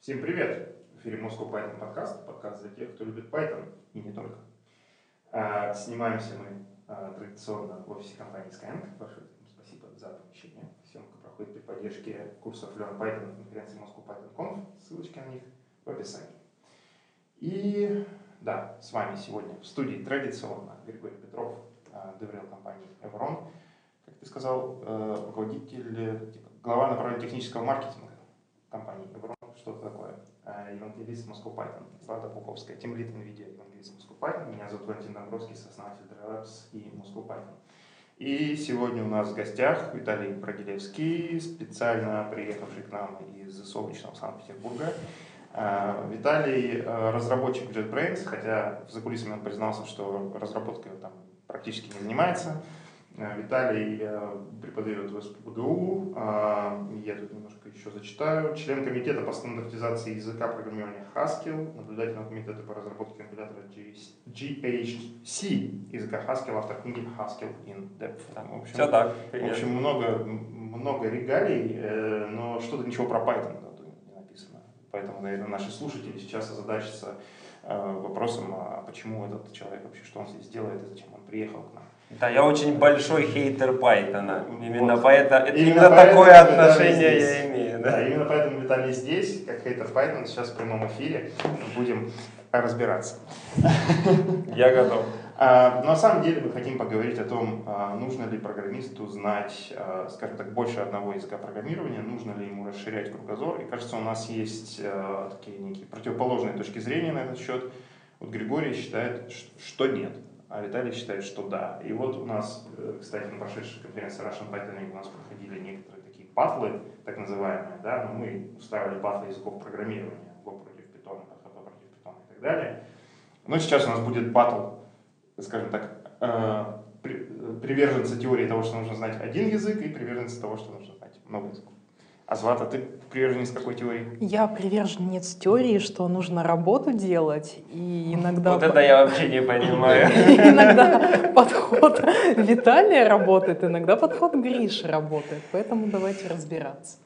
Всем привет! В эфире Moscow Python подкаст, подкаст для тех, кто любит Python и не только. А, снимаемся мы а, традиционно в офисе компании Skyeng. Большое спасибо за помещение. Съемка проходит при поддержке курсов Learn Python на конференции Moscow Python Conf. Ссылочки на них в описании. И да, с вами сегодня в студии традиционно Григорий Петров, а, доверил компании Evron. Как ты сказал, руководитель, типа, глава направления технического маркетинга компании Evron что-то такое. Э, евангелист Moscow Python, Злата Пуховская, Тим Лид NVIDIA, евангелист Moscow Python. Меня зовут Валентин Домбровский, сооснователь DryLabs и Moscow Python. И сегодня у нас в гостях Виталий Брагилевский, специально приехавший к нам из солнечного Санкт-Петербурга. Э, Виталий э, разработчик JetBrains, хотя в закулисами он признался, что разработкой там практически не занимается. Э, Виталий э, преподает в СПБГУ, а, я тут немножко еще зачитаю. Член комитета по стандартизации языка программирования Haskell, наблюдательного комитета по разработке компилятора GHC языка Haskell, автор книги Haskell in Depth. Там, в общем, Все так. В общем, много, много регалий, э, но что-то ничего про Python не написано. Поэтому, наверное, наши слушатели сейчас озадачатся вопросом, а почему этот человек вообще, что он здесь делает и зачем он приехал к нам. Да, я очень большой хейтер Python. Именно вот. поэтому, именно, именно такое отношение я имею. Да. да, именно поэтому Виталий здесь, как хейтер Python, сейчас в прямом эфире будем разбираться. Я готов. А, на самом деле мы хотим поговорить о том, а, нужно ли программисту знать, а, скажем так, больше одного языка программирования, нужно ли ему расширять кругозор. И кажется, у нас есть такие некие противоположные точки зрения на этот счет. Вот Григорий считает, что нет а Виталий считает, что да. И вот у нас, э, кстати, на прошедшей конференции Russian Week у нас проходили некоторые такие патлы, так называемые, да, но мы устраивали патлы языков программирования, Go против Python, PHP против Python и так далее. Но сейчас у нас будет патл, скажем так, э, приверженца теории того, что нужно знать один язык, и приверженца того, что нужно знать много языков. А Злата, ты приверженец какой теории? Я приверженец теории, что нужно работу делать, и иногда... Вот это я вообще не понимаю. Иногда подход Виталия работает, иногда подход Гриши работает, поэтому давайте разбираться.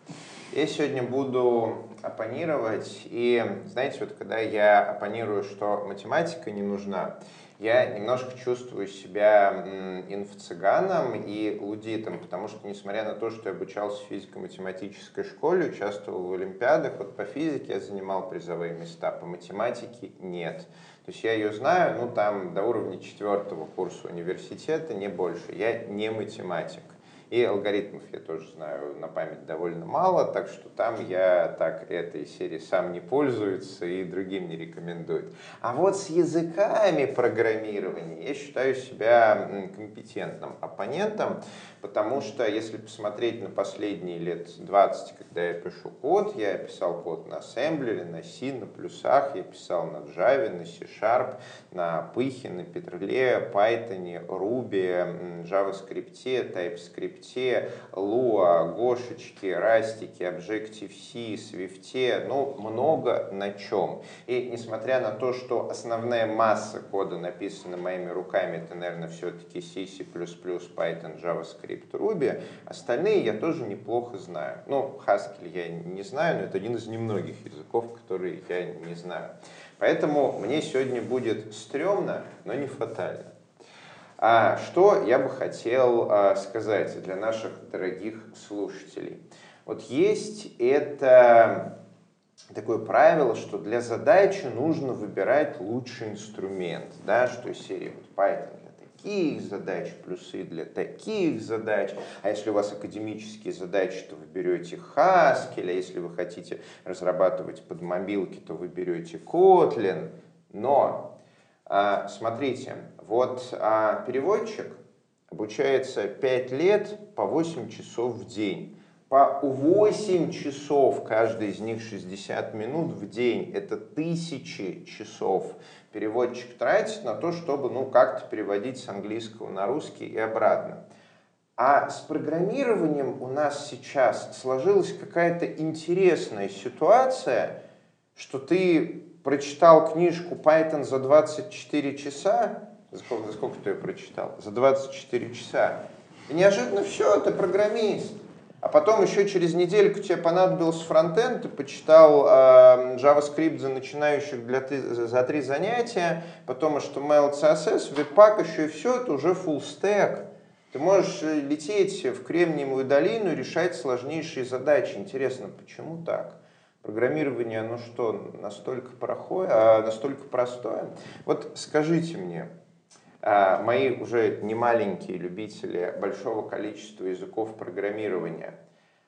Я сегодня буду оппонировать, и знаете, вот когда я оппонирую, что математика не нужна, я немножко чувствую себя инфо-цыганом и лудитом, потому что, несмотря на то, что я обучался в физико-математической школе, участвовал в олимпиадах, вот по физике я занимал призовые места, по математике нет. То есть я ее знаю, ну там до уровня четвертого курса университета, не больше. Я не математик. И алгоритмов я тоже знаю на память довольно мало, так что там я так этой серии сам не пользуется и другим не рекомендует. А вот с языками программирования я считаю себя компетентным оппонентом, потому что если посмотреть на последние лет 20, когда я пишу код, я писал код на ассемблере, на C, на плюсах, я писал на Java, на C-Sharp, на Пыхе, на Петроле, Python, Ruby, JavaScript, TypeScript, скрипте, Lua, Гошечки, Растики, Objective-C, Swift, ну, много на чем. И несмотря на то, что основная масса кода написана моими руками, это, наверное, все-таки C, C++, Python, JavaScript, Ruby, остальные я тоже неплохо знаю. Ну, Haskell я не знаю, но это один из немногих языков, которые я не знаю. Поэтому мне сегодня будет стрёмно, но не фатально. А что я бы хотел а, сказать для наших дорогих слушателей? Вот есть это такое правило, что для задачи нужно выбирать лучший инструмент, да, что из серии вот Python таких задач, плюсы для таких задач, а если у вас академические задачи, то вы берете Haskell, а если вы хотите разрабатывать под мобилки, то вы берете Kotlin, но а, смотрите, вот а, переводчик обучается 5 лет по 8 часов в день. По 8 часов, каждый из них 60 минут в день. Это тысячи часов переводчик тратит на то, чтобы ну, как-то переводить с английского на русский и обратно. А с программированием у нас сейчас сложилась какая-то интересная ситуация, что ты прочитал книжку Python за 24 часа, за сколько, за сколько ты ее прочитал? За 24 часа. И неожиданно все, ты программист. А потом еще через недельку тебе понадобился фронтенд, ты почитал э, JavaScript за начинающих для ты, за три занятия, потом HTML, CSS, Webpack еще и все, это уже full stack. Ты можешь э, лететь в Кремниевую долину и решать сложнейшие задачи. Интересно, почему так? Программирование, оно что, настолько, прохое, а, настолько простое? Вот скажите мне, мои уже немаленькие любители большого количества языков программирования,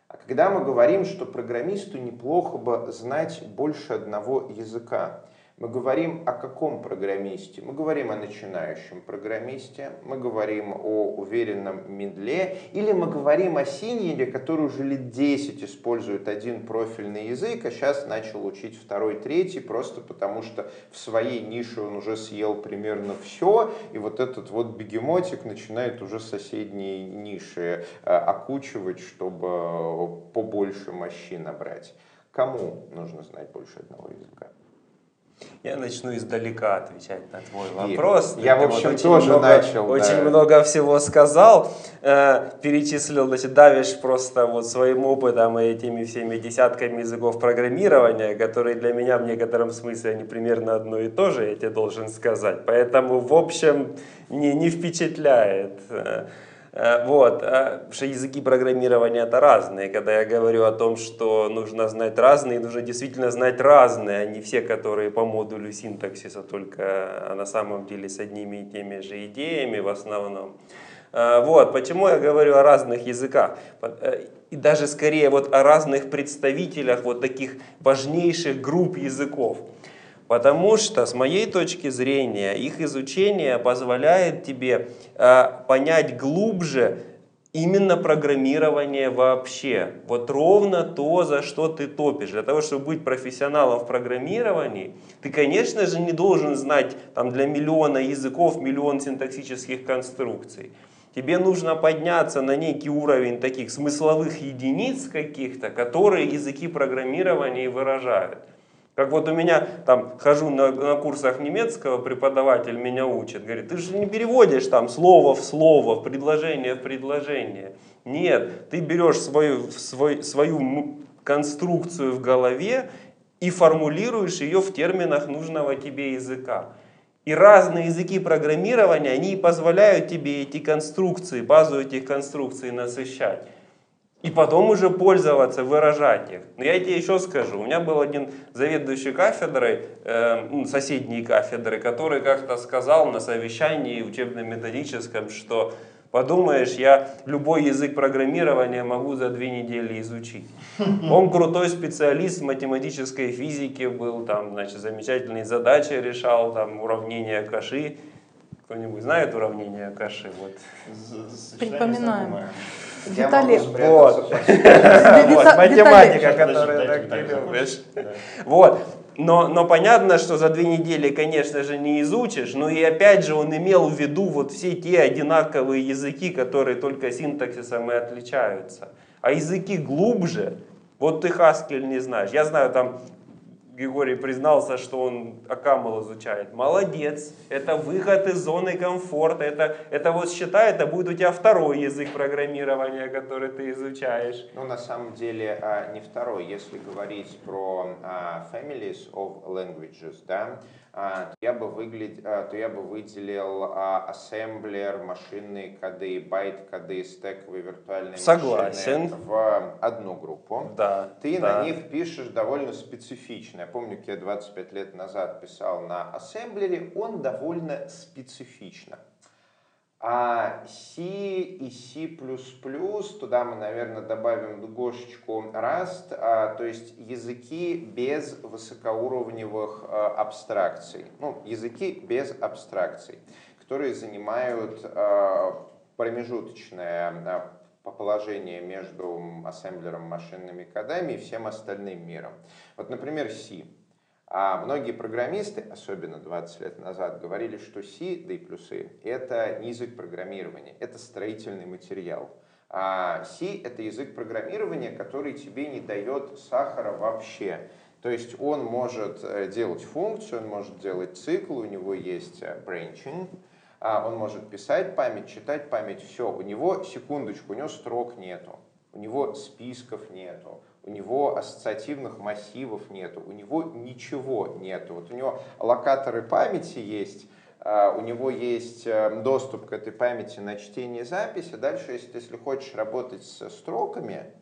а когда мы говорим, что программисту неплохо бы знать больше одного языка, мы говорим о каком программисте? Мы говорим о начинающем программисте, мы говорим о уверенном медле, или мы говорим о синьере, который уже лет 10 использует один профильный язык, а сейчас начал учить второй, третий, просто потому что в своей нише он уже съел примерно все, и вот этот вот бегемотик начинает уже соседние ниши э, окучивать, чтобы побольше мощи набрать. Кому нужно знать больше одного языка? Я начну издалека отвечать на твой вопрос. Я, в общем, вот тоже много, начал. Очень да. много всего сказал, э, перечислил, значит, давишь просто вот своим опытом и этими всеми десятками языков программирования, которые для меня в некотором смысле они примерно одно и то же, я тебе должен сказать. Поэтому, в общем, не, не впечатляет. Э, вот, э, потому что языки программирования это разные. Когда я говорю о том, что нужно знать разные, нужно действительно знать разные, а не все, которые по модулю синтаксиса, только на самом деле с одними и теми же идеями в основном. Э, вот, почему я говорю о разных языках? И даже скорее вот о разных представителях вот таких важнейших групп языков. Потому что, с моей точки зрения, их изучение позволяет тебе э, понять глубже именно программирование вообще. Вот ровно то, за что ты топишь. Для того, чтобы быть профессионалом в программировании, ты, конечно же, не должен знать там, для миллиона языков миллион синтаксических конструкций. Тебе нужно подняться на некий уровень таких смысловых единиц каких-то, которые языки программирования выражают. Как вот у меня там хожу на, на курсах немецкого, преподаватель меня учит, говорит, ты же не переводишь там слово в слово, предложение в предложение. Нет, ты берешь свою, свой, свою конструкцию в голове и формулируешь ее в терминах нужного тебе языка. И разные языки программирования, они позволяют тебе эти конструкции, базу этих конструкций насыщать и потом уже пользоваться, выражать их. Но я тебе еще скажу, у меня был один заведующий кафедрой, э, соседней кафедры, который как-то сказал на совещании учебно-методическом, что подумаешь, я любой язык программирования могу за две недели изучить. Он крутой специалист в математической физике был, там, значит, замечательные задачи решал, там, уравнения Каши. Кто-нибудь знает уравнение Каши? Вот. Припоминаем. Виталий, вот. вот, математика, которую ты любишь. Вот. Но, но понятно, что за две недели, конечно же, не изучишь, но и опять же он имел в виду вот все те одинаковые языки, которые только синтаксисом и отличаются. А языки глубже, вот ты Хаскель не знаешь. Я знаю там Григорий признался, что он Акамл изучает. Молодец, это выход из зоны комфорта, это, это вот считай, это будет у тебя второй язык программирования, который ты изучаешь. Ну, на самом деле, а, не второй. Если говорить про а, families of languages, да, а, я бы, выглядел, то я бы выделил ассемблер, машинные коды, байт-коды, стековые виртуальные Согласен. машины в одну группу. Да, Ты да. на них пишешь довольно специфично. Я помню, как я 25 лет назад писал на ассемблере, он довольно специфично. А C и C++, туда мы, наверное, добавим гошечку Rust, а, то есть языки без высокоуровневых а, абстракций. Ну, языки без абстракций, которые занимают а, промежуточное положение между ассемблером, машинными кодами и всем остальным миром. Вот, например, C. А многие программисты, особенно 20 лет назад, говорили, что C, да и плюсы, это не язык программирования, это строительный материал. А C — это язык программирования, который тебе не дает сахара вообще. То есть он может э, делать функцию, он может делать цикл, у него есть э, branching, а он может писать память, читать память, все, у него, секундочку, у него строк нету. у него списков нету, у него ассоциативных массивов нету, у него ничего нету. Вот у него локаторы памяти есть, а, у него есть э, доступ к этой памяти на чтение записи. Дальше, если если хочешь работать со строками,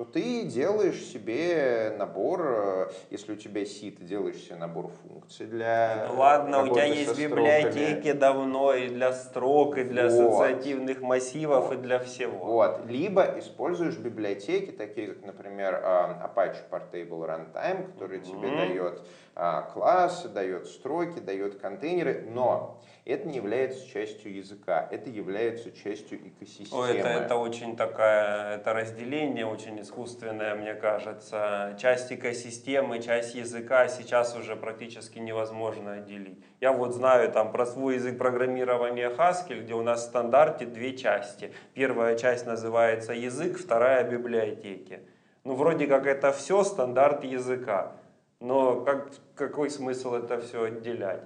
то ты делаешь себе набор, э, если у тебя C, ты делаешь себе набор функций для Ну ладно, у тебя есть библиотеки давно и для строк, и для Вот. ассоциативных массивов, и для всего. Вот. Либо используешь библиотеки, такие как, например, а, Apache Portable Runtime, который тебе Мгм. дает а, классы, дает строки, дает контейнеры, но это не является частью языка, это является частью экосистемы. Ой, это, это очень такая, это разделение очень искусственное, мне кажется. Часть экосистемы, часть языка сейчас уже практически невозможно отделить. Я вот знаю там про свой язык программирования Haskell, где у нас в стандарте две части. Первая часть называется язык, вторая библиотеки. Ну, вроде как это все стандарт языка. Но как, какой смысл это все отделять?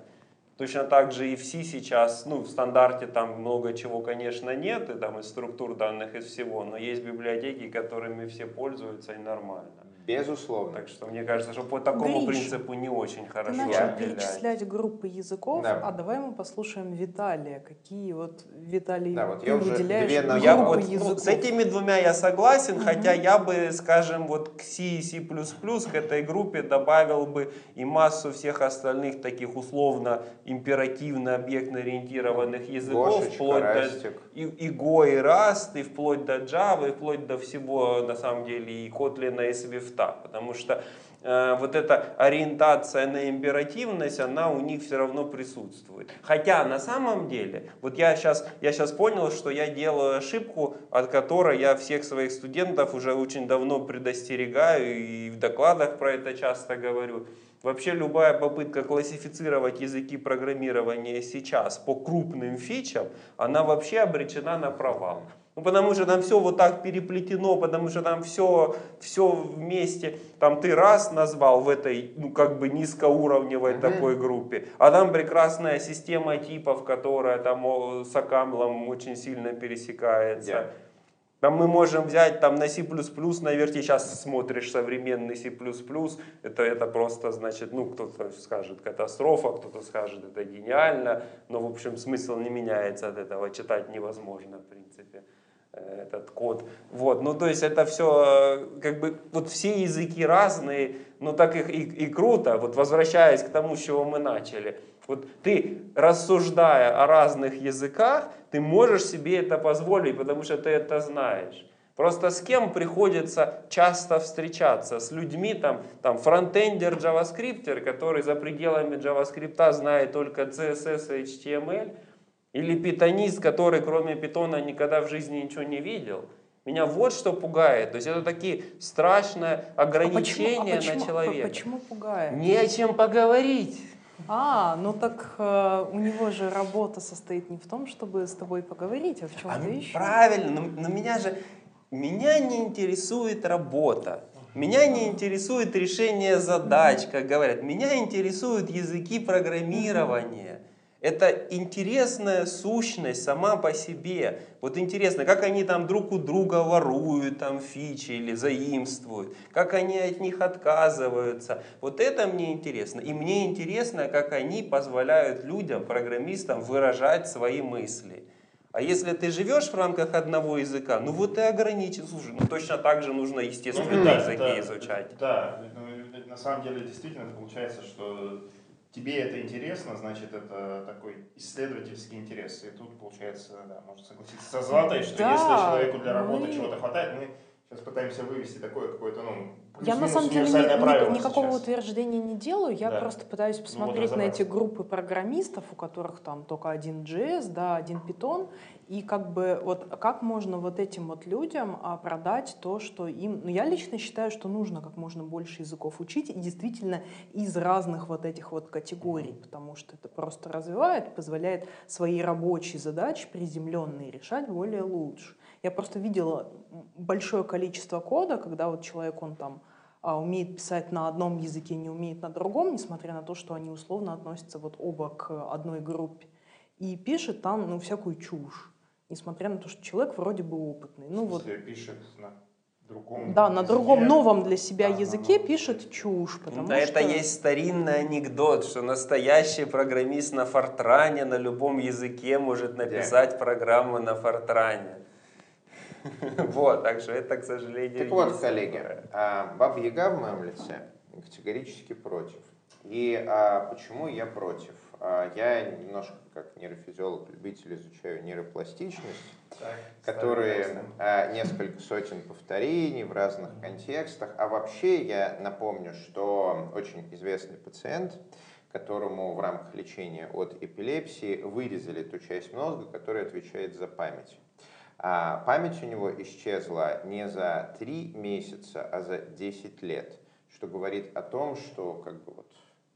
Точно так же и в C сейчас, ну, в стандарте там много чего, конечно, нет, и там из структур данных, из всего, но есть библиотеки, которыми все пользуются и нормально. Безусловно. Так что мне кажется, что по такому Гриш, принципу не очень Ты хорошо начал отделять. перечислять группы языков, Да. а давай мы послушаем Виталия. Какие вот, Виталий, Да, вот ты я уже две на- Ну, я группы вот, ну, языков? с этими двумя я согласен, Мгм. хотя я бы, скажем, вот к C и C++ к этой группе добавил бы и массу всех остальных таких условно императивно-объектно ориентированных языков, Гошечка, вплоть до Растик. И, и Go, и Rust, и вплоть до Java, и вплоть до всего, на самом деле, и Kotlin, и Swift, потому что э, вот эта ориентация на императивность, она у них все равно присутствует. Хотя на самом деле, вот я сейчас, я сейчас понял, что я делаю ошибку, от которой я всех своих студентов уже очень давно предостерегаю и в докладах про это часто говорю. Вообще любая попытка классифицировать языки программирования сейчас по крупным фичам, она вообще обречена на провал. Ну, потому что там все вот так переплетено, потому что там все, все вместе. Там ты раз назвал в этой, ну, как бы низкоуровневой Мгм. такой группе, а там прекрасная система типов, которая там с Акамлом очень сильно пересекается. Yeah. Там мы можем взять там на C++, наверное, сейчас смотришь современный C++, это, это просто, значит, ну, кто-то скажет катастрофа, кто-то скажет это гениально, но, в общем, смысл не меняется от этого, читать невозможно, в принципе, э, этот код. Вот, ну, то есть это все, как бы, вот все языки разные, но так их и, и круто, вот возвращаясь к тому, с чего мы начали, вот ты, рассуждая о разных языках, ты можешь себе это позволить, потому что ты это знаешь. Просто с кем приходится часто встречаться? С людьми, там, там фронтендер, джаваскриптер, который за пределами JavaScript знает только CSS и HTML, или питонист, который кроме питона никогда в жизни ничего не видел. Меня вот что пугает. То есть это такие страшные А почему- а ограничения почему- на человека. Почему пугает? Не о чем поговорить. А, ну так э, у него же работа состоит не в том, чтобы с тобой поговорить, а в чем-то А, еще. Правильно, но, но меня же меня не интересует работа. Меня не интересует решение задач, как говорят. Меня интересуют языки программирования. Это интересная сущность сама по себе. Вот интересно, как они там друг у друга воруют там фичи или заимствуют, как они от них отказываются. Вот это мне интересно. И мне интересно, как они позволяют людям, программистам выражать свои мысли. А если ты живешь в рамках одного языка, ну вот и ограничен. Слушай, ну точно так же нужно естественные Ну, языки да, изучать. Да, ну, на самом деле действительно получается, что тебе это интересно, значит это такой исследовательский интерес. И тут получается, да, можно согласиться со Златой, что Да, если человеку для работы мы- чего-то хватает, мы сейчас пытаемся вывести такое какое-то, ну, Я на самом деле ни- никакого сейчас. утверждения не делаю, я Да. просто пытаюсь посмотреть на эти группы программистов, у которых там только один JS, да, один Python, и как бы вот как можно вот этим вот людям а, продать то, что им... Ну, я лично считаю, что нужно как можно больше языков учить, и действительно из разных вот этих вот категорий, потому что это просто развивает, позволяет свои рабочие задачи приземленные решать более лучше. Я просто видела большое количество кода, когда вот человек, он там а, умеет писать на одном языке, не умеет на другом, несмотря на то, что они условно относятся вот оба к одной группе. И пишет там, ну, всякую чушь, несмотря на то, что человек вроде бы опытный. Ну, вот пишет на другом Да, на языке. другом новом для себя Да, языке новом. пишет чушь, потому да, что... это есть старинный анекдот, что настоящий программист на Фортране на любом языке может написать программу на Фортране. Вот, так что это, к сожалению, Так вот, коллеги, а, Баба Яга в моем лице категорически против. И а, почему я против? А, я немножко как нейрофизиолог, любитель изучаю нейропластичность, Так, которые а, несколько сотен повторений в разных контекстах. А вообще я напомню, что очень известный пациент, которому в рамках лечения от эпилепсии вырезали ту часть мозга, которая отвечает за память. А память у него исчезла не за 3 месяца, а за 10 лет, что говорит о том, что как бы вот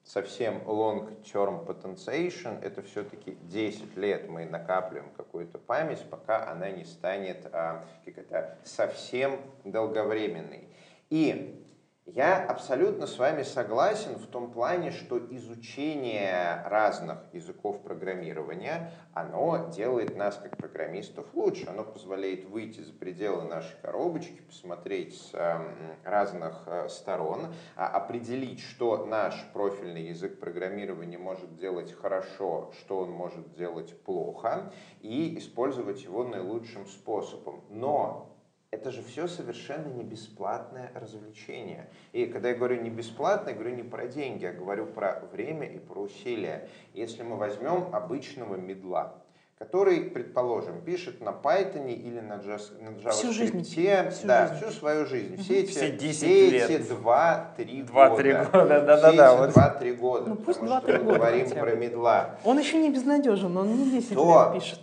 совсем long-term potentiation, это все-таки 10 лет мы накапливаем какую-то память, пока она не станет а, как это, совсем долговременной. И я абсолютно с вами согласен в том плане, что изучение разных языков программирования, оно делает нас как программистов лучше, оно позволяет выйти за пределы нашей коробочки, посмотреть с эм, разных э, сторон, а, определить, что наш профильный язык программирования может делать хорошо, что он может делать плохо, и использовать его наилучшим способом. Но это же все совершенно не бесплатное развлечение. И когда я говорю не бесплатно, я говорю не про деньги, я говорю про время и про усилия. Если мы возьмем обычного медла, который, предположим, пишет на Python или на, Java, на JavaScript, Всю жизнь. Всю да, жизнь. всю свою жизнь, все эти, Все 10 все лет. эти 2-3 Два-три года. года, да-да-да, Все эти 2-3 года, Ну, пусть потому что 2-3 мы года говорим хотя про медла. Он еще не безнадежен, он не 10 То. лет пишет.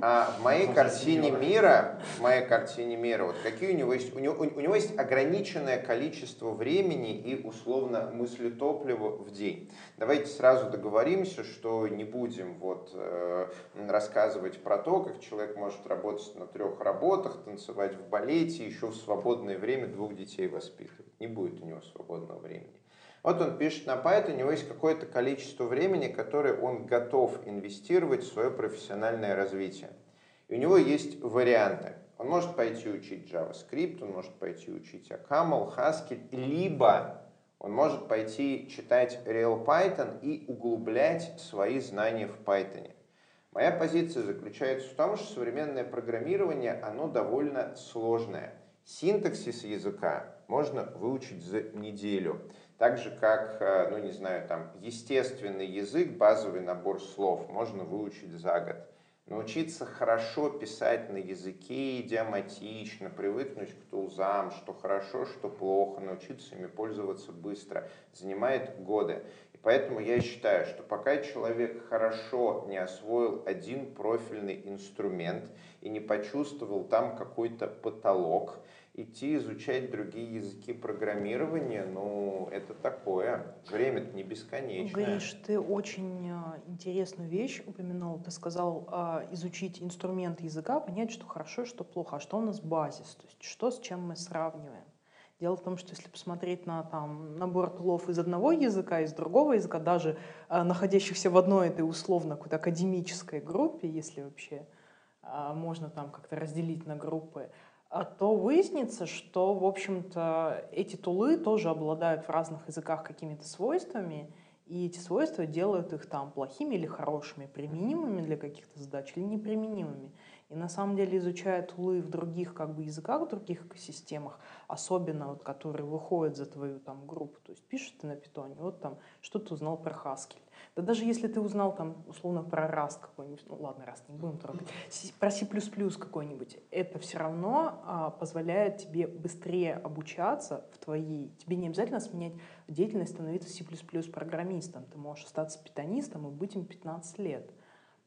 А в моей картине мира, в моей картине мира, вот какие у него есть, у него, у него есть ограниченное количество времени и условно мыслетоплива в день. Давайте сразу договоримся, что не будем вот э, рассказывать про то, как человек может работать на трех работах, танцевать в балете, еще в свободное время двух детей воспитывать. Не будет у него свободного времени. Вот он пишет на Python, у него есть какое-то количество времени, которое он готов инвестировать в свое профессиональное развитие. И у него есть варианты. Он может пойти учить JavaScript, он может пойти учить Акамл, Haskell, либо он может пойти читать Real Python и углублять свои знания в Python. Моя позиция заключается в том, что современное программирование, оно довольно сложное. Синтаксис языка можно выучить за неделю. Так же, как, э, ну не знаю, там, естественный язык, базовый набор слов можно выучить за год. Научиться хорошо писать на языке идиоматично, привыкнуть к тулзам, что хорошо, что плохо, научиться ими пользоваться быстро, занимает годы. И поэтому я считаю, что пока человек хорошо не освоил один профильный инструмент и не почувствовал там какой-то потолок, идти изучать другие языки программирования, ну, это такое. Время-то не бесконечное. Гриш, ты очень а, интересную вещь упомянул. Ты сказал а, изучить инструмент языка, понять, что хорошо, что плохо, а что у нас базис, то есть что с чем мы сравниваем. Дело в том, что если посмотреть на там, набор тулов из одного языка, из другого языка, даже а, находящихся в одной этой условно какой-то академической группе, если вообще а, можно там как-то разделить на группы, то выяснится, что, в общем-то, эти тулы тоже обладают в разных языках какими-то свойствами, и эти свойства делают их там плохими или хорошими, применимыми для каких-то задач или неприменимыми. И на самом деле, изучая тулы в других как бы, языках, в других экосистемах, особенно вот, которые выходят за твою там, группу, то есть пишешь ты на питоне, вот там, что ты узнал про Haskell. Да даже если ты узнал там условно про Rust какой-нибудь, ну ладно, Rust не будем трогать, про C++ какой-нибудь, это все равно а, позволяет тебе быстрее обучаться в твоей, тебе не обязательно сменять деятельность, становиться C++ программистом, ты можешь остаться питонистом и быть им 15 лет,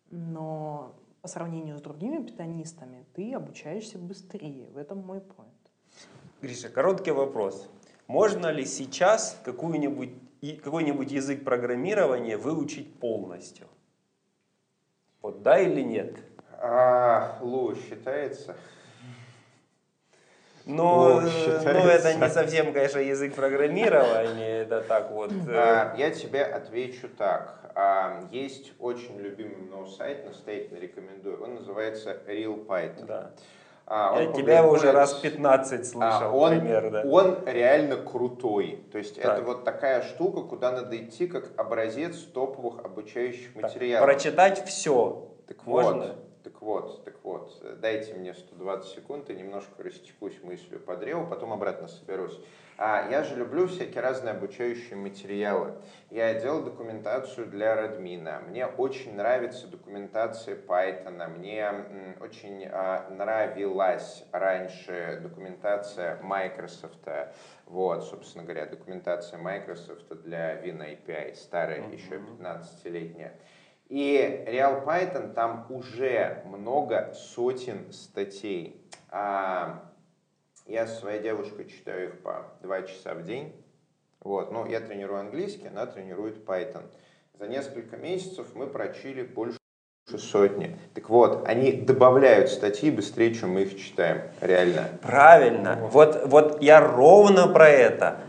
но по сравнению с другими питонистами ты обучаешься быстрее, в этом мой point. Гриша, короткий вопрос. Можно ли сейчас какую-нибудь, какой-нибудь язык программирования выучить полностью? Вот да или нет? А, Лу считается? Но, О, э, считается. ну, это не совсем, конечно, язык программирования, это так вот. э, А, Я тебе отвечу так. А, Есть очень любимый мной сайт, настоятельно рекомендую. Он называется Real Python. Да. А, он Я тебя уже раз 15 слышал а, он, примерно. он реально крутой. То есть это Так. вот такая штука, куда надо идти как образец топовых обучающих материалов. Прочитать все. Так Можно? вот, так вот, так вот. э, Дайте мне 120 секунд и немножко растекусь мыслью по древу, потом обратно соберусь. А, я же люблю всякие разные обучающие материалы. Я делал документацию для Радмина. Мне очень нравится документация Python. Мне очень а, нравилась раньше документация Microsoft. Вот, собственно говоря, документация Microsoft для Win API, старая, еще 15-летняя. И Real Python там уже много сотен статей. А, я со своей девушкой читаю их по два часа в день. Вот. Ну, я тренирую английский, она тренирует Python. За несколько месяцев мы прочили больше сотни. Так вот, они добавляют статьи быстрее, чем мы их читаем. Реально. Правильно. Вот, вот я ровно про это.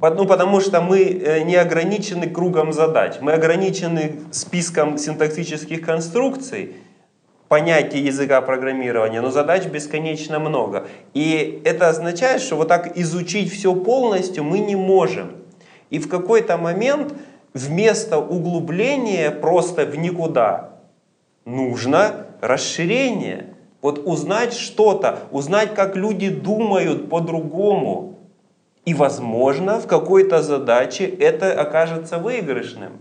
Ну, потому что мы э, не ограничены кругом задач. Мы ограничены списком синтаксических конструкций, понятий языка программирования, но задач бесконечно много. И это означает, что вот так изучить все полностью мы не можем. И в какой-то момент вместо углубления просто в никуда нужно расширение. Вот узнать что-то, узнать, как люди думают по-другому. И, возможно, в какой-то задаче это окажется выигрышным.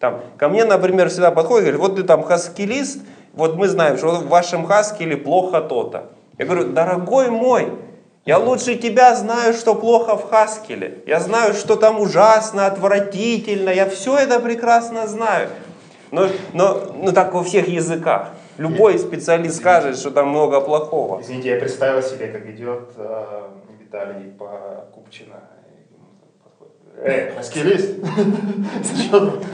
Там, ко мне, например, всегда подходит и говорит, вот ты там хаскилист, вот мы знаем, что в вашем хаскиле плохо то-то. Я говорю, дорогой мой, я лучше тебя знаю, что плохо в хаскиле. Я знаю, что там ужасно, отвратительно, я все это прекрасно знаю. Но, но ну, так во всех языках. Любой специалист скажет, что там много плохого. Извините, я представил себе, как идет э, Виталий по Купчино. и ему подходит, Эй, маскилист! Что тут?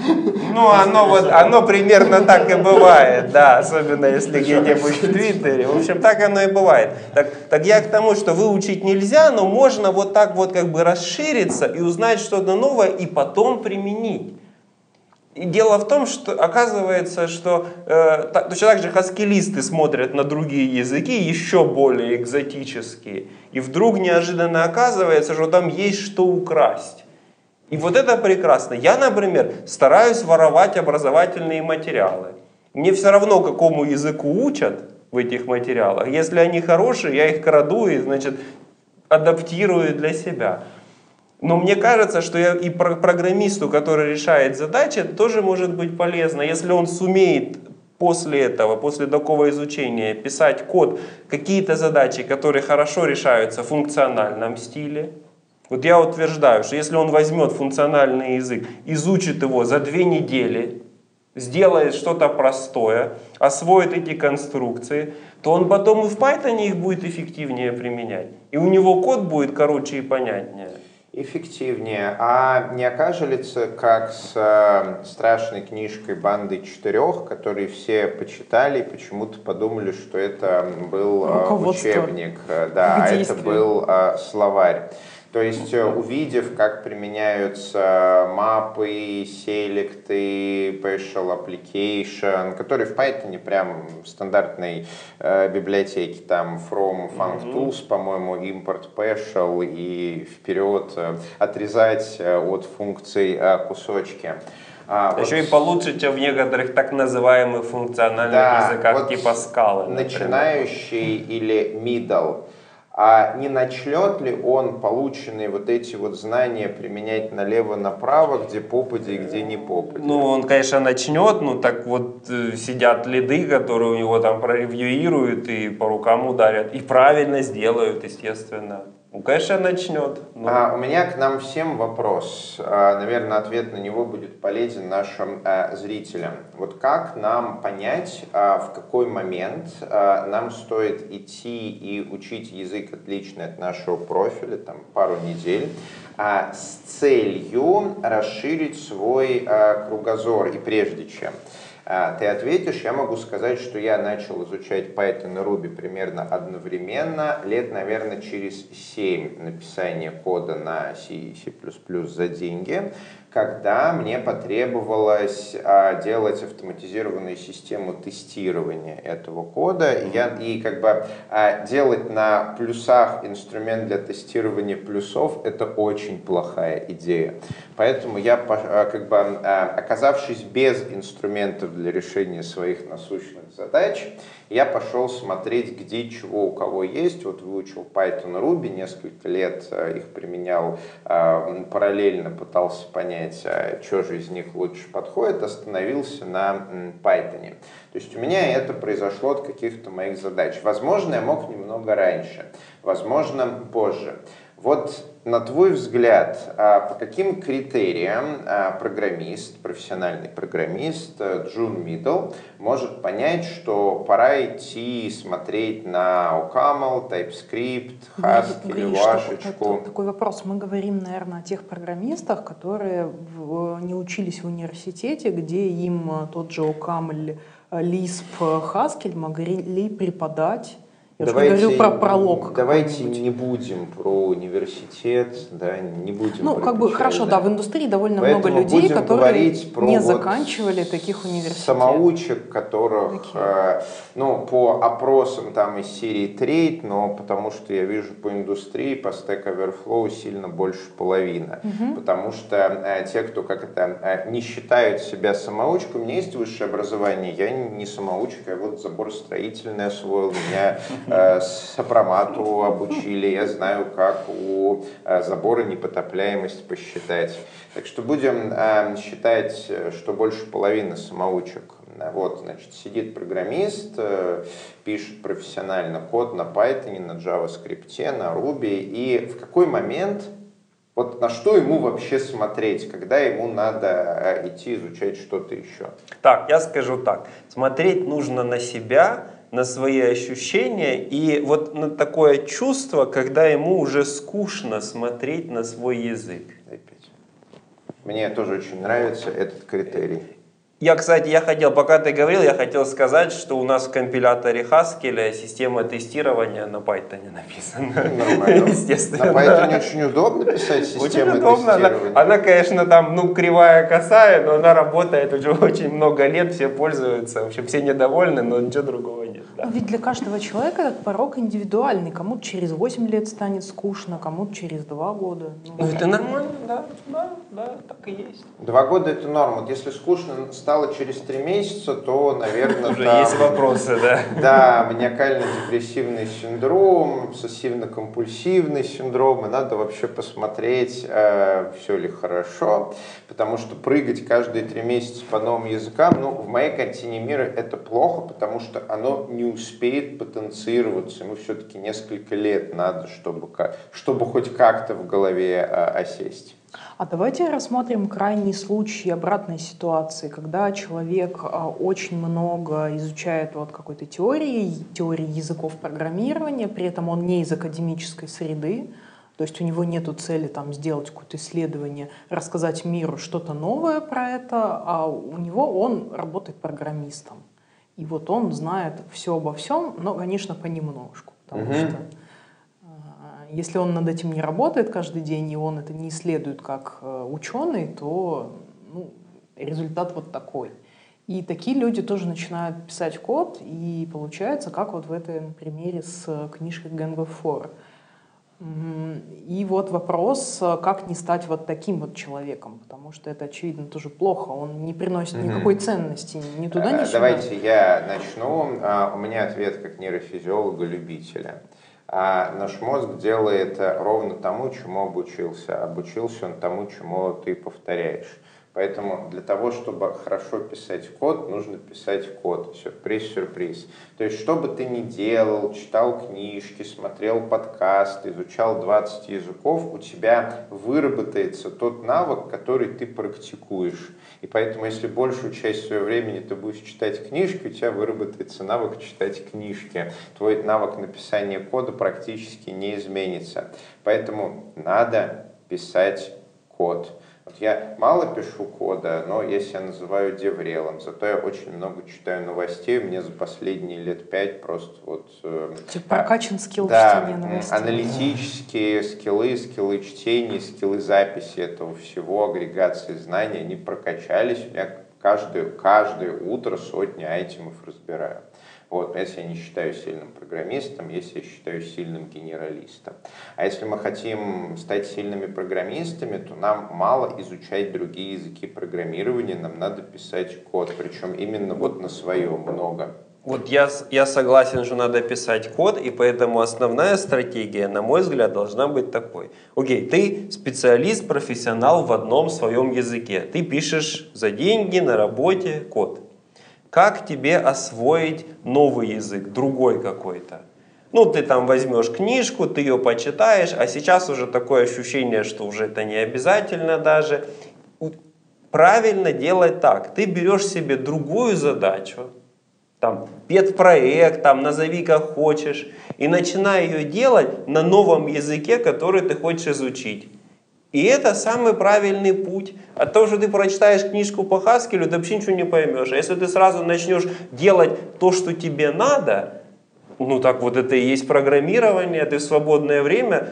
Ну, оно вот, оно примерно так и бывает, да, особенно если где-нибудь в Твиттере. В общем, так оно и бывает. Так, так я к тому, что выучить нельзя, но можно вот так вот как бы расшириться и узнать что-то новое и потом применить. И дело в том, что оказывается, что э, так, точно так же хаскилисты смотрят на другие языки, еще более экзотические, и вдруг неожиданно оказывается, что там есть что украсть. И вот это прекрасно. Я, например, стараюсь воровать образовательные материалы. Мне все равно, какому языку учат в этих материалах. Если они хорошие, я их краду и, значит, адаптирую для себя. Но мне кажется, что я и про- программисту, который решает задачи, тоже может быть полезно, если он сумеет после этого, после такого изучения, писать код, какие-то задачи, которые хорошо решаются в функциональном стиле. Вот я утверждаю, что если он возьмет функциональный язык, изучит его за две недели, сделает что-то простое, освоит эти конструкции, то он потом и в Python их будет эффективнее применять. И у него код будет короче и понятнее. Эффективнее. А не окажется, как с э, страшной книжкой «Банды четырех», которые все почитали и почему-то подумали, что это был э, учебник, э, да, а это был словарь. То есть, э, увидев, как применяются мапы, селекты, special application, которые в Python прям в стандартной э, библиотеке, там from functools, по-моему, import special и вперед э, отрезать э, от функций э, кусочки. А, вот Еще и получше, чем в некоторых так называемых функциональных Да, языках вот типа скалы. например. начинающий или middle, а не начнет ли он полученные вот эти вот знания применять налево-направо, где попади и где не попади? Ну, он, конечно, начнет, ну так вот э, сидят лиды, которые у него там проревьюируют и по рукам ударят. И правильно сделают, естественно. Ну, конечно, начнет. Ну, А, у меня к нам всем вопрос. А, наверное, ответ на него будет полезен нашим а, зрителям. Вот как нам понять, а, в какой момент а, нам стоит идти и учить язык отличный от нашего профиля, там пару недель, а, с целью расширить свой а, кругозор и прежде чем. А, ты ответишь, я могу сказать, что я начал изучать Python и Ruby примерно одновременно, лет, наверное, через 7 написания кода на C и C++ за деньги когда мне потребовалось а, делать автоматизированную систему тестирования этого кода. И, я, и как бы а, делать на плюсах инструмент для тестирования плюсов – это очень плохая идея. Поэтому я, а, как бы, а, оказавшись без инструментов для решения своих насущных задач, я пошел смотреть, где чего у кого есть. Вот выучил Python Ruby, несколько лет э, их применял, э, параллельно пытался понять, а что же из них лучше подходит, остановился на Python. То есть у меня это произошло от каких-то моих задач. Возможно, я мог немного раньше, возможно, позже. Вот на твой взгляд, а по каким критериям а, программист, профессиональный программист э, джун, мидл может понять, что пора идти смотреть на OCaml, TypeScript, Haskell, или Вашечку? Такой вопрос. Мы говорим, наверное, о тех программистах, которые не учились в университете, где им э, тот же OCaml, Lisp, Haskell могли преподать я давайте, говорю про пролог. Давайте не будем про университет, да, не будем. Ну, как бы хорошо, да. в индустрии довольно Поэтому много людей, которые не вот заканчивали таких университетов. Самоучек, которых, э, ну, по опросам там из серии трейд, но потому что я вижу по индустрии, по Stack Overflow сильно больше половины. Угу. Потому что э, те, кто как это э, не считают себя самоучкой, у меня есть высшее образование, я не самоучка, я вот забор строительный освоил, меня Э, сопромату обучили, я знаю, как у э, забора непотопляемость посчитать. Так что будем э, считать, что больше половины самоучек. Вот, значит, сидит программист, пишет профессионально код на Python, на JavaScript, на Ruby, и в какой момент вот на что ему вообще смотреть, когда ему надо идти изучать что-то еще? Так, я скажу так. Смотреть нужно на себя, на свои ощущения и вот на такое чувство, когда ему уже скучно смотреть на свой язык. Мне тоже очень нравится этот критерий. Я, кстати, я хотел, пока ты говорил, я хотел сказать, что у нас в компиляторе Haskell система тестирования на Python написана. Нормально. Естественно. На Python да. очень удобно писать систему очень удобно. тестирования. Она, она, конечно, там, ну, кривая, косая, но она работает уже очень много лет, все пользуются. В общем, все недовольны, но ничего другого. Да. Ведь для каждого человека этот порог индивидуальный. Кому-то через 8 лет станет скучно, кому-то через 2 года. Ну, ну это нормально, да, да, да, так и есть. Два года это норма. Вот если скучно стало через 3 месяца, то, наверное, Уже там, есть вопросы, да? Да, маниакально-депрессивный синдром, обсессивно-компульсивный синдром, и надо вообще посмотреть, э, все ли хорошо, потому что прыгать каждые 3 месяца по новым языкам, ну, в моей картине мира это плохо, потому что оно не успеет потенцироваться. Ему все-таки несколько лет надо, чтобы, чтобы хоть как-то в голове а, осесть. А давайте рассмотрим крайний случай обратной ситуации, когда человек а, очень много изучает вот какой-то теории, теории языков программирования, при этом он не из академической среды, то есть у него нет цели там, сделать какое-то исследование, рассказать миру что-то новое про это, а у него он работает программистом. И вот он знает все обо всем, но, конечно, понемножку. Потому угу. что а, если он над этим не работает каждый день, и он это не исследует как э, ученый, то ну, результат вот такой. И такие люди тоже начинают писать код, и получается, как вот в этом примере с книжкой Gang 4. И вот вопрос, э, как не стать вот таким вот человеком, потому что это, очевидно, тоже плохо, он не приносит mm-hmm. никакой ценности ни туда, ни сюда. Давайте я начну. А, у меня ответ как нейрофизиолога-любителя. А наш мозг делает ровно тому, чему обучился. Обучился он тому, чему ты повторяешь. Поэтому для того, чтобы хорошо писать код, нужно писать код. Сюрприз-сюрприз. То есть, что бы ты ни делал, читал книжки, смотрел подкасты, изучал 20 языков, у тебя выработается тот навык, который ты практикуешь. И поэтому, если большую часть своего времени ты будешь читать книжки, у тебя выработается навык читать книжки. Твой навык написания кода практически не изменится. Поэтому надо писать код. Что я мало пишу кода, но я себя называю деврелом. Зато я очень много читаю новостей. Мне за последние лет пять просто вот... Э, типа прокачан скилл да, чтения новостей. аналитические скиллы, скиллы чтения, скиллы записи этого всего, агрегации знаний, они прокачались. Я каждое, каждое утро сотни айтемов разбираю. Вот, если я не считаю сильным программистом, если я считаю сильным генералистом. А если мы хотим стать сильными программистами, то нам мало изучать другие языки программирования, нам надо писать код, причем именно вот на своем много. Вот я, я согласен, что надо писать код, и поэтому основная стратегия, на мой взгляд, должна быть такой. Окей, ты специалист, профессионал в одном своем языке. Ты пишешь за деньги на работе код. Как тебе освоить новый язык, другой какой-то? Ну, ты там возьмешь книжку, ты ее почитаешь, а сейчас уже такое ощущение, что уже это не обязательно даже. Правильно делать так. Ты берешь себе другую задачу, там, педпроект, там, назови как хочешь, и начинай ее делать на новом языке, который ты хочешь изучить. И это самый правильный путь. От того, что ты прочитаешь книжку по Хаскелю, ты вообще ничего не поймешь. А если ты сразу начнешь делать то, что тебе надо, ну так вот это и есть программирование, ты в свободное время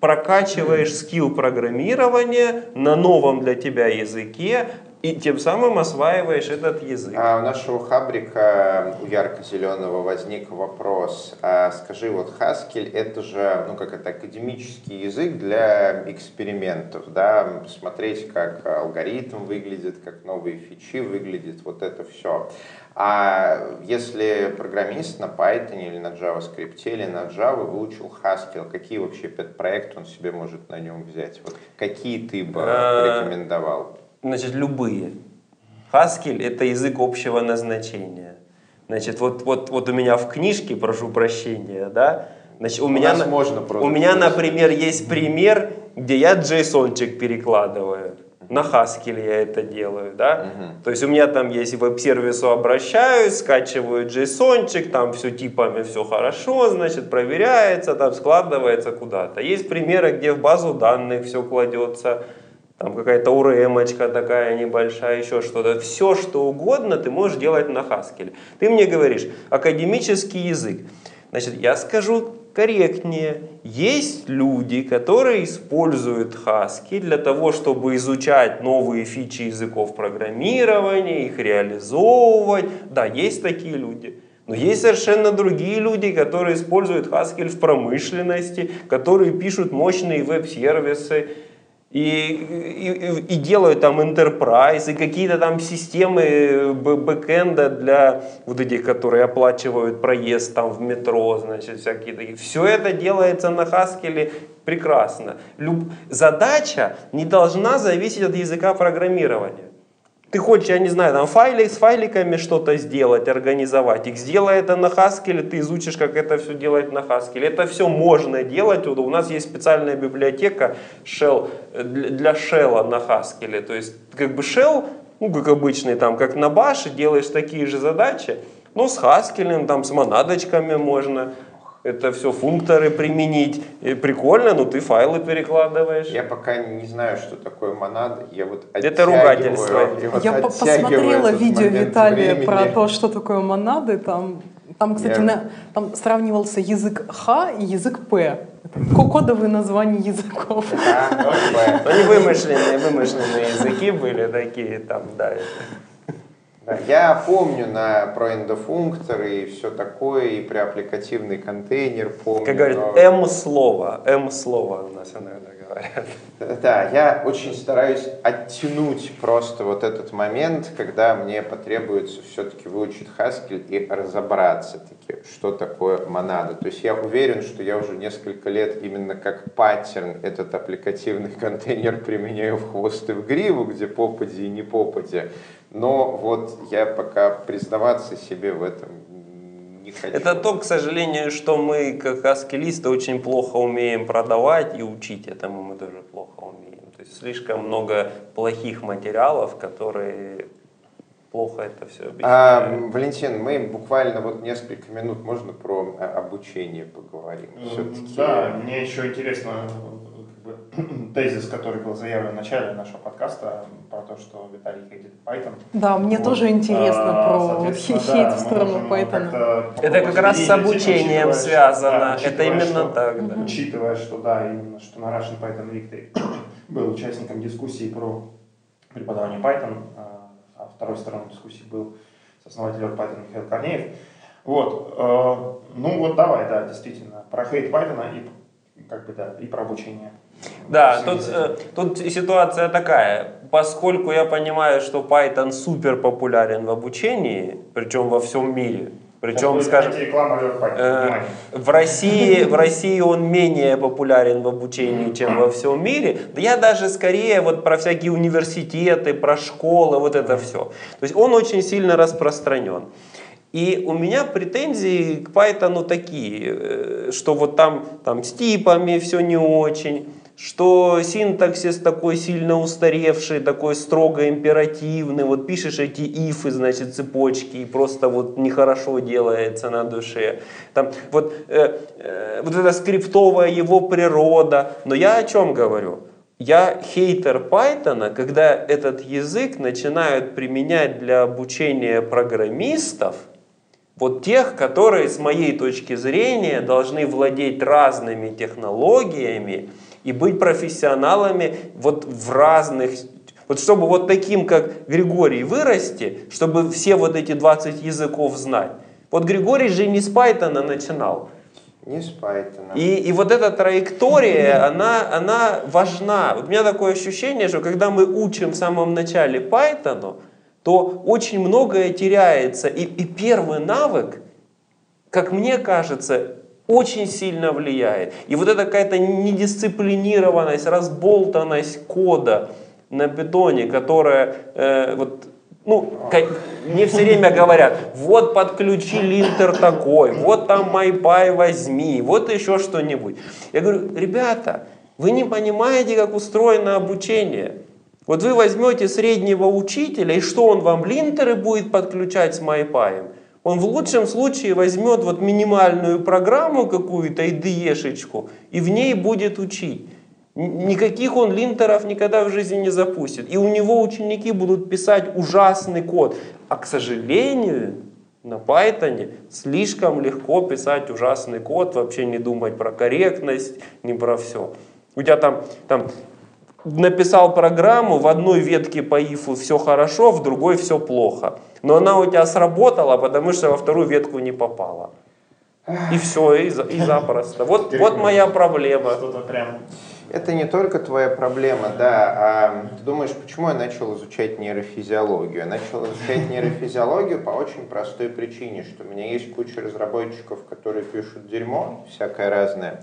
прокачиваешь скилл программирования на новом для тебя языке, и тем самым осваиваешь этот язык. А у нашего хабрика, у ярко-зеленого, возник вопрос. А скажи, вот Haskell это же, ну как это, академический язык для экспериментов, да, смотреть, как алгоритм выглядит, как новые фичи выглядят, вот это все. А если программист на Python или на JavaScript или на Java выучил Haskell, какие вообще проекты он себе может на нем взять? Вот какие ты бы а, рекомендовал? Значит, любые. Haskell – это язык общего назначения. Значит, вот, вот, вот у меня в книжке, прошу прощения, да, значит, у, у меня, можно у меня, например, есть пример, где я JSON-чик перекладываю. На Haskell я это делаю, да. Угу. То есть у меня там есть веб-сервису обращаюсь, скачиваю JSON-чик, там все типами все хорошо, значит, проверяется, там складывается куда-то. Есть примеры, где в базу данных все кладется там какая-то уремочка такая небольшая, еще что-то. Все, что угодно ты можешь делать на Haskell. Ты мне говоришь, академический язык. Значит, я скажу корректнее. Есть люди, которые используют Haskell для того, чтобы изучать новые фичи языков программирования, их реализовывать. Да, есть такие люди. Но есть совершенно другие люди, которые используют Haskell в промышленности, которые пишут мощные веб-сервисы, и, и, и делают там enterprise, и какие-то там системы бэкэнда для вот этих, которые оплачивают проезд там в метро, значит, всякие такие. Все это делается на Haskell прекрасно. Люб... Задача не должна зависеть от языка программирования. Ты хочешь, я не знаю, там файли с файликами что-то сделать, организовать. Их сделай это на Haskell, ты изучишь, как это все делать на Haskell. Это все можно делать. У нас есть специальная библиотека Shell, для Shell на Haskell. То есть, как бы Shell, ну, как обычный, там, как на Bash, делаешь такие же задачи, но с Haskell, там, с монадочками можно это все функторы применить. И прикольно, но ты файлы перекладываешь. Я пока не знаю, что такое монада. Я вот это ругательство. Я, вот я посмотрела видео Виталия времени. про то, что такое монады. Там, там кстати, я... на, там сравнивался язык Х и язык П. Кодовые названия языков. Они вымышленные, вымышленные языки были такие там, да. Я помню на, про эндофункторы и все такое, и про аппликативный контейнер помню. Как говорят, но... М-слово, М-слово у нас иногда говорят. Да, я очень стараюсь оттянуть просто вот этот момент, когда мне потребуется все-таки выучить Haskell и разобраться таки, что такое монада. То есть я уверен, что я уже несколько лет именно как паттерн этот аппликативный контейнер применяю в хвост и в гриву, где попади и не попади. Но вот я пока признаваться себе в этом хочу. Это то, к сожалению, что мы, как аскелисты, очень плохо умеем продавать и учить этому мы тоже плохо умеем. То есть слишком много плохих материалов, которые плохо это все объясняют. А, Валентин, мы буквально вот несколько минут, можно про а, обучение поговорим? Все-таки... Да, мне еще интересно, бы, тезис, который был заявлен в начале нашего подкаста про то, что Виталий хейтит Python. Да, мне Вот. тоже интересно А, про вот хейт да, в сторону Python. Это как раз с обучением связано. да, Это именно что- так, да. Учитывая, что да, именно что на Russian Python Week ты был участником дискуссии про преподавание Python, а а второй стороной дискуссии был основатель Python Михаил Корнеев. Вот, э, ну вот давай, да, действительно, про хейт Python и как бы да, и про обучение. Да, тут, э, тут ситуация такая. Поскольку я понимаю, что Python супер популярен в обучении, причем во всем мире, причем, будет скажем, э, в России, в России он менее популярен в обучении, чем во всем мире. Да я даже скорее вот про всякие университеты, про школы, вот это все. То есть он очень сильно распространен. И у меня претензии к Python такие, э, что вот там, там с типами все не очень, что синтаксис такой сильно устаревший, такой строго императивный, вот пишешь эти ифы, значит, цепочки, и просто вот нехорошо делается на душе. Там, вот, э, э, вот эта скриптовая его природа. Но я о чем говорю? Я хейтер Python, когда этот язык начинают применять для обучения программистов, вот тех, которые, с моей точки зрения, должны владеть разными технологиями и быть профессионалами вот в разных... Вот чтобы вот таким, как Григорий, вырасти, чтобы все вот эти 20 языков знать. Вот Григорий же не с Python начинал. Не с Python. И, и вот эта траектория, она, она важна. Вот у меня такое ощущение, что когда мы учим в самом начале Python, то очень многое теряется. И, и первый навык, как мне кажется, очень сильно влияет. И вот эта какая-то недисциплинированность, разболтанность кода на бетоне, которая э, вот ну, мне все время говорят, вот подключи линтер такой, вот там MyPy возьми, вот еще что-нибудь. Я говорю, ребята, вы не понимаете, как устроено обучение. Вот вы возьмете среднего учителя, и что он вам линтеры будет подключать с MyPy? Он в лучшем случае возьмет вот минимальную программу какую-то, IDE-шечку, и в ней будет учить. Никаких он линтеров никогда в жизни не запустит. И у него ученики будут писать ужасный код. А к сожалению, на Python слишком легко писать ужасный код, вообще не думать про корректность, не про все. У тебя там, там написал программу, в одной ветке по ифу все хорошо, в другой все плохо. Но она у тебя сработала, потому что во вторую ветку не попала. И все, и, за- и запросто. Вот, вот моя проблема. Что-то прям Это не только твоя проблема, да. А ты думаешь, почему я начал изучать нейрофизиологию? Я начал изучать нейрофизиологию по очень простой причине, что у меня есть куча разработчиков, которые пишут дерьмо, всякое разное.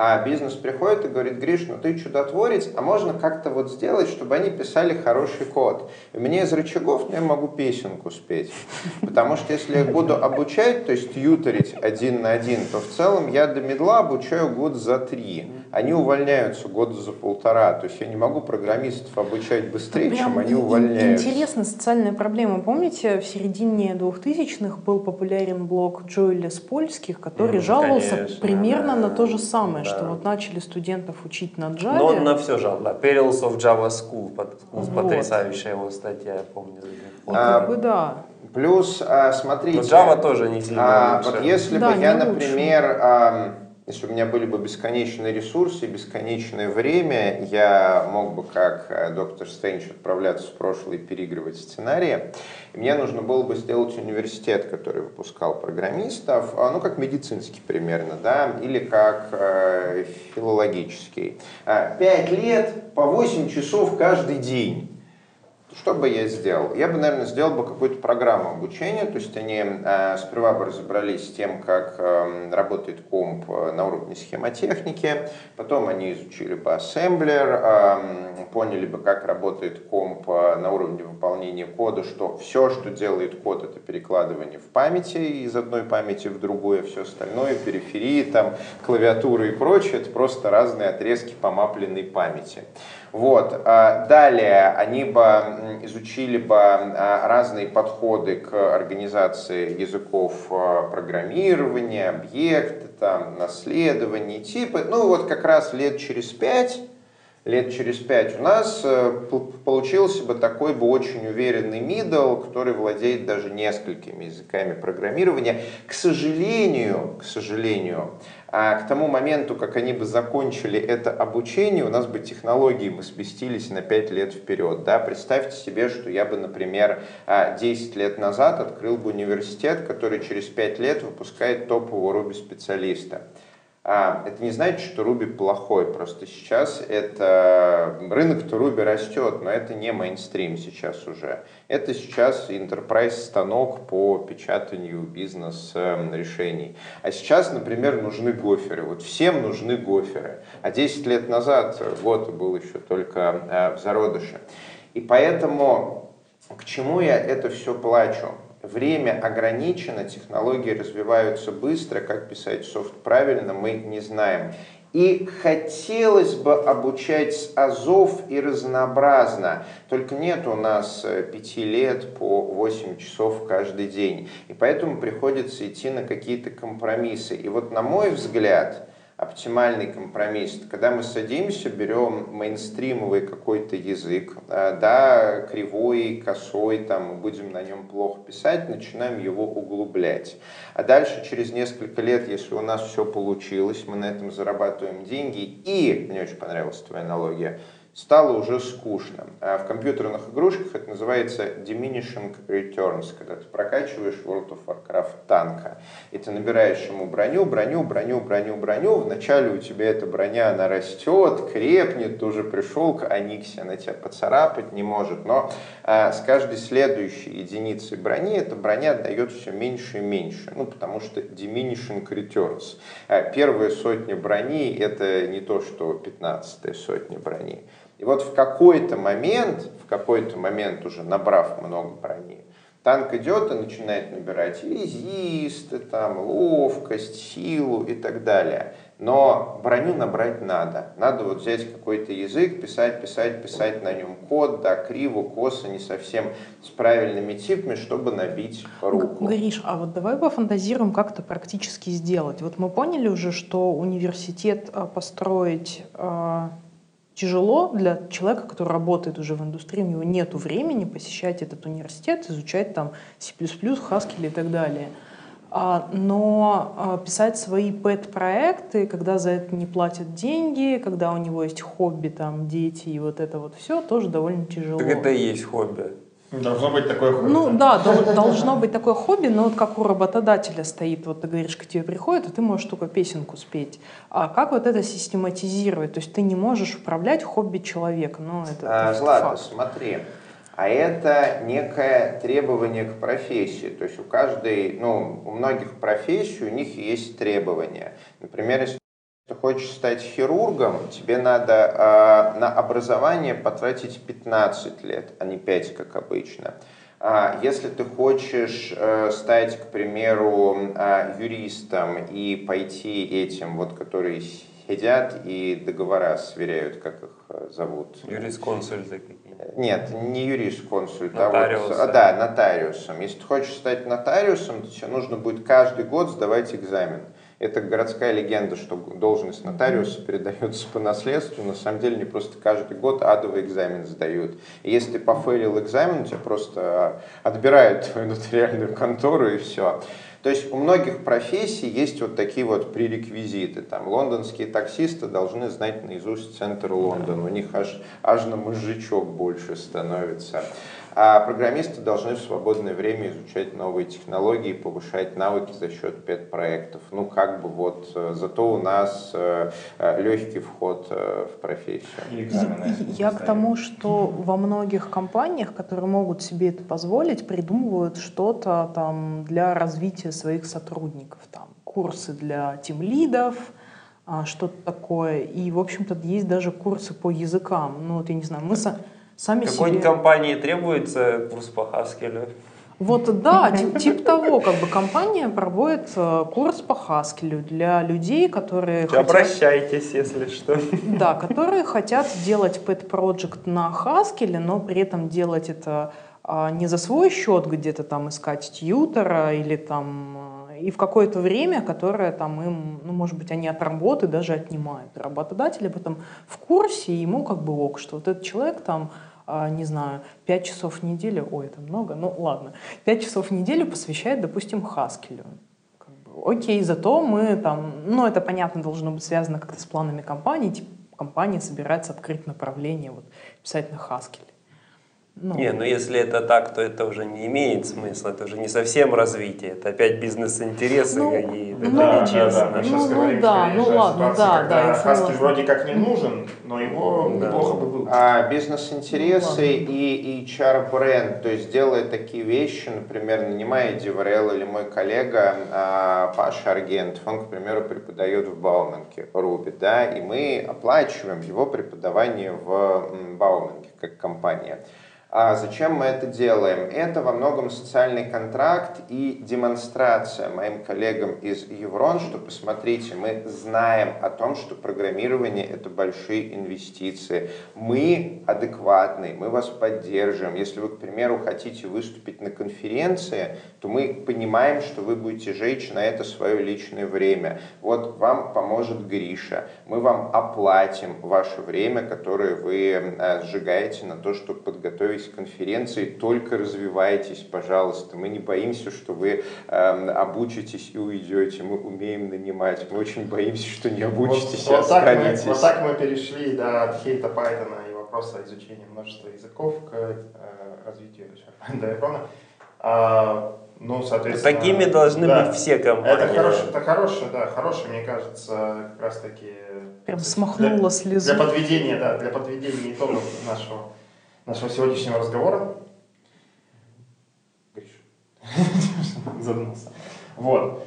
А бизнес приходит и говорит, Гриш, ну ты чудотворец, а можно как-то вот сделать, чтобы они писали хороший код. И мне из рычагов ну, я могу песенку спеть. Потому что если я буду обучать, то есть тьюторить один на один, то в целом я до медла обучаю год за три. Они увольняются год за полтора. То есть я не могу программистов обучать быстрее, чем Прям они и- увольняются. Интересная социальная проблема. Помните, в середине 2000-х был популярен блог Джоэля Спольских, который Ну, жаловался конечно, примерно да. на то же самое, Да. что вот начали студентов учить на Java. Но он на все жал, да. Perils of Java School, под- Вот. потрясающая его статья, я помню. сих пор. А, Как бы да. Плюс, а, смотрите... Но Java тоже не сильно А, лучше. вот если Да, бы я, лучше. например, если у меня были бы бесконечные ресурсы бесконечное время, я мог бы, как э, доктор Стрэндж, отправляться в прошлое и переигрывать сценарии. И мне нужно было бы сделать университет, который выпускал программистов, а, ну, как медицинский примерно, да, или как э, филологический. А, Пять лет по 8 часов каждый день. Что бы я сделал? Я бы, наверное, сделал бы какую-то программу обучения, то есть они э, сперва бы разобрались с тем, как э, работает комп э, на уровне схемотехники, потом они изучили бы ассемблер, э, поняли бы, как работает комп э, на уровне выполнения кода, что все, что делает код, это перекладывание в памяти из одной памяти в другую, а все остальное, периферии, там, клавиатуры и прочее, это просто разные отрезки помапленной памяти. Вот. а Далее они бы изучили бы а, разные подходы к организации языков а, программирования, объекты, там, наследования, типы. Ну вот как раз лет через пять лет через пять у нас э, получился бы такой бы очень уверенный middle, который владеет даже несколькими языками программирования. К сожалению, к сожалению, а к тому моменту, как они бы закончили это обучение, у нас бы технологии бы сместились на 5 лет вперед. Да? Представьте себе, что я бы, например, 10 а, лет назад открыл бы университет, который через 5 лет выпускает топового Ruby специалиста. А, это не значит, что Ruby плохой, просто сейчас это рынок-то Ruby растет, но это не мейнстрим сейчас уже. Это сейчас enterprise станок по печатанию бизнес-решений. А сейчас, например, нужны гоферы. Вот всем нужны гоферы. А 10 лет назад год был еще только а, в зародыше. И поэтому к чему я это все плачу? Время ограничено, технологии развиваются быстро, как писать софт правильно, мы не знаем. И хотелось бы обучать с азов и разнообразно, только нет у нас э, пяти лет по 8 часов каждый день. И поэтому приходится идти на какие-то компромиссы. И вот на мой взгляд, оптимальный компромисс. Когда мы садимся, берем мейнстримовый какой-то язык, э, да, кривой, косой, там, мы будем на нем плохо писать, начинаем его углублять. А дальше, через несколько лет, если у нас все получилось, мы на этом зарабатываем деньги, и, мне очень понравилась твоя аналогия, стало уже скучно. А в компьютерных игрушках это называется diminishing returns, когда ты прокачиваешь World of Warcraft танка, и ты набираешь ему броню, броню, броню, броню, броню. Вначале у тебя эта броня, она растет, крепнет, ты уже пришел к Аниксе, она тебя поцарапать не может, но а, с каждой следующей единицей брони эта броня дает все меньше и меньше, ну, потому что diminishing returns. А, первая сотня брони это не то, что пятнадцатая сотня брони. И вот в какой-то момент, в какой-то момент уже набрав много брони, танк идет и начинает набирать резисты, там, ловкость, силу и так далее. Но броню набрать надо. Надо вот взять какой-то язык, писать, писать, писать на нем код, да, криво, косо, не совсем с правильными типами, чтобы набить руку. Гриш, а вот давай пофантазируем, как это практически сделать. Вот мы поняли уже, что университет а, построить а, тяжело для человека, который работает уже в индустрии, у него нет времени посещать этот университет, изучать там C++, Haskell и так далее. А, но а, писать свои пэт-проекты, когда за это не платят деньги, когда у него есть хобби, там, дети и вот это вот все, тоже довольно тяжело. Так это и есть хобби. Должно быть такое хобби. Ну да, должно быть такое хобби, но вот как у работодателя стоит, вот ты говоришь, к тебе приходит, и ты можешь только песенку спеть. А как вот это систематизировать? То есть ты не можешь управлять хобби человека. Ну, это, а, Злата, факт. смотри, а это некое требование к профессии. То есть у каждой, ну, у многих профессий у них есть требования. Например, если ты хочешь стать хирургом, тебе надо э, на образование потратить 15 лет, а не 5, как обычно. А если ты хочешь э, стать, к примеру, э, юристом и пойти этим, вот, которые сидят и договора сверяют, как их э, зовут. Юрисконсульты какие-то. Нет, не юрисконсульт, нотариус. а вот, да, нотариусом. Если ты хочешь стать нотариусом, то тебе нужно будет каждый год сдавать экзамен. Это городская легенда, что должность нотариуса передается по наследству. На самом деле не просто каждый год адовый экзамен сдают. И если ты пофейлил экзамен, тебя просто отбирают твою нотариальную контору и все. То есть у многих профессий есть вот такие вот пререквизиты. Там лондонские таксисты должны знать наизусть центр Лондона. У них аж, аж на мозжечок больше становится. А программисты должны в свободное время изучать новые технологии, повышать навыки за счет пет-проектов. Ну, как бы вот, э, зато у нас э, э, легкий вход в профессию. Я к тому, что во многих компаниях, которые могут себе это позволить, придумывают что-то там для развития своих сотрудников. Там, курсы для тимлидов, а, что-то такое. И, в общем-то, есть даже курсы по языкам. Ну, вот я не знаю, мы... Со сами Какой-нибудь себе... компании требуется курс по Haskell? Вот да, тип, тип того, как бы компания проводит э, курс по Haskell для людей, которые хотят... Обращайтесь, если что. Да, которые хотят делать pet project на Haskell, но при этом делать это а, не за свой счет где-то там искать тьютера или там и в какое-то время, которое там им, ну, может быть, они от работы даже отнимают. Работодатель об этом в курсе, и ему как бы ок, что вот этот человек там не знаю, 5 часов в неделю, ой, это много, ну ладно, 5 часов в неделю посвящает, допустим, Хаскелю. Как бы, окей, зато мы там, ну это понятно должно быть связано как-то с планами компании, типа компания собирается открыть направление, вот, писать на Хаскеле. Ну. Не, ну если это так, то это уже не имеет смысла, это уже не совсем развитие, это опять бизнес-интересы ну, какие-то. Ну, да, да, да, мы сейчас ну, говорим да, ну, ладно, да, да, Хаскель вроде как не нужен, но его да. неплохо бы был. А бизнес-интересы ну, и HR-бренд, то есть делая такие вещи, например, нанимая DevRel или мой коллега а, Паша Аргентов, он, к примеру, преподает в Бауманке, рубит, да, и мы оплачиваем его преподавание в Бауманке как компания. А зачем мы это делаем? Это во многом социальный контракт и демонстрация моим коллегам из Еврон, что посмотрите, мы знаем о том, что программирование это большие инвестиции. Мы адекватны, мы вас поддержим. Если вы, к примеру, хотите выступить на конференции, то мы понимаем, что вы будете жечь на это свое личное время. Вот вам поможет Гриша. Мы вам оплатим ваше время, которое вы э, сжигаете на то, чтобы подготовить конференции, только развивайтесь, пожалуйста. Мы не боимся, что вы э, обучитесь и уйдете. Мы умеем нанимать. Мы очень боимся, что не обучитесь вот, и вот останетесь. Так мы, вот так мы перешли да, от хейта Python и вопроса изучения множества языков к э, развитию Дайрона. А, ну, соответственно, Такими должны да, быть все компании. Это хорошее, это хорошее, да, хорошее, мне кажется, как раз таки. Прям смахнула для, слезу. Для подведения, да, для подведения итогов нашего нашего сегодняшнего разговора. Задумался. Вот.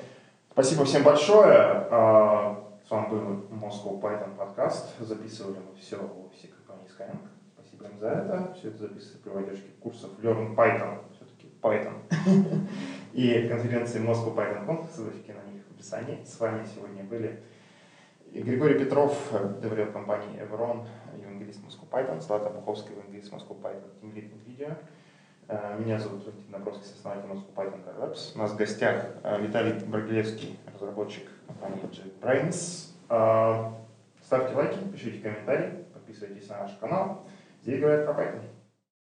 Спасибо всем большое. А, с вами был Moscow Python подкаст. Записывали мы все в офисе компании Skyeng. Спасибо им за это. Все это записывали при поддержке курсов Learn Python. Все-таки Python. И конференции Moscow Python Conf. Ссылочки на них в описании. С вами сегодня были Григорий Петров, доверил компании Evron, евангелист Moscow Python, Злата Буховская, евангелист Moscow Python, Lead NVIDIA. Э, меня зовут Валентин Набровский, основатель Moscow Python Labs. У нас в гостях э, Виталий Брагилевский, разработчик компании JetBrains. Э, ставьте лайки, пишите комментарии, подписывайтесь на наш канал. Здесь говорят про Python.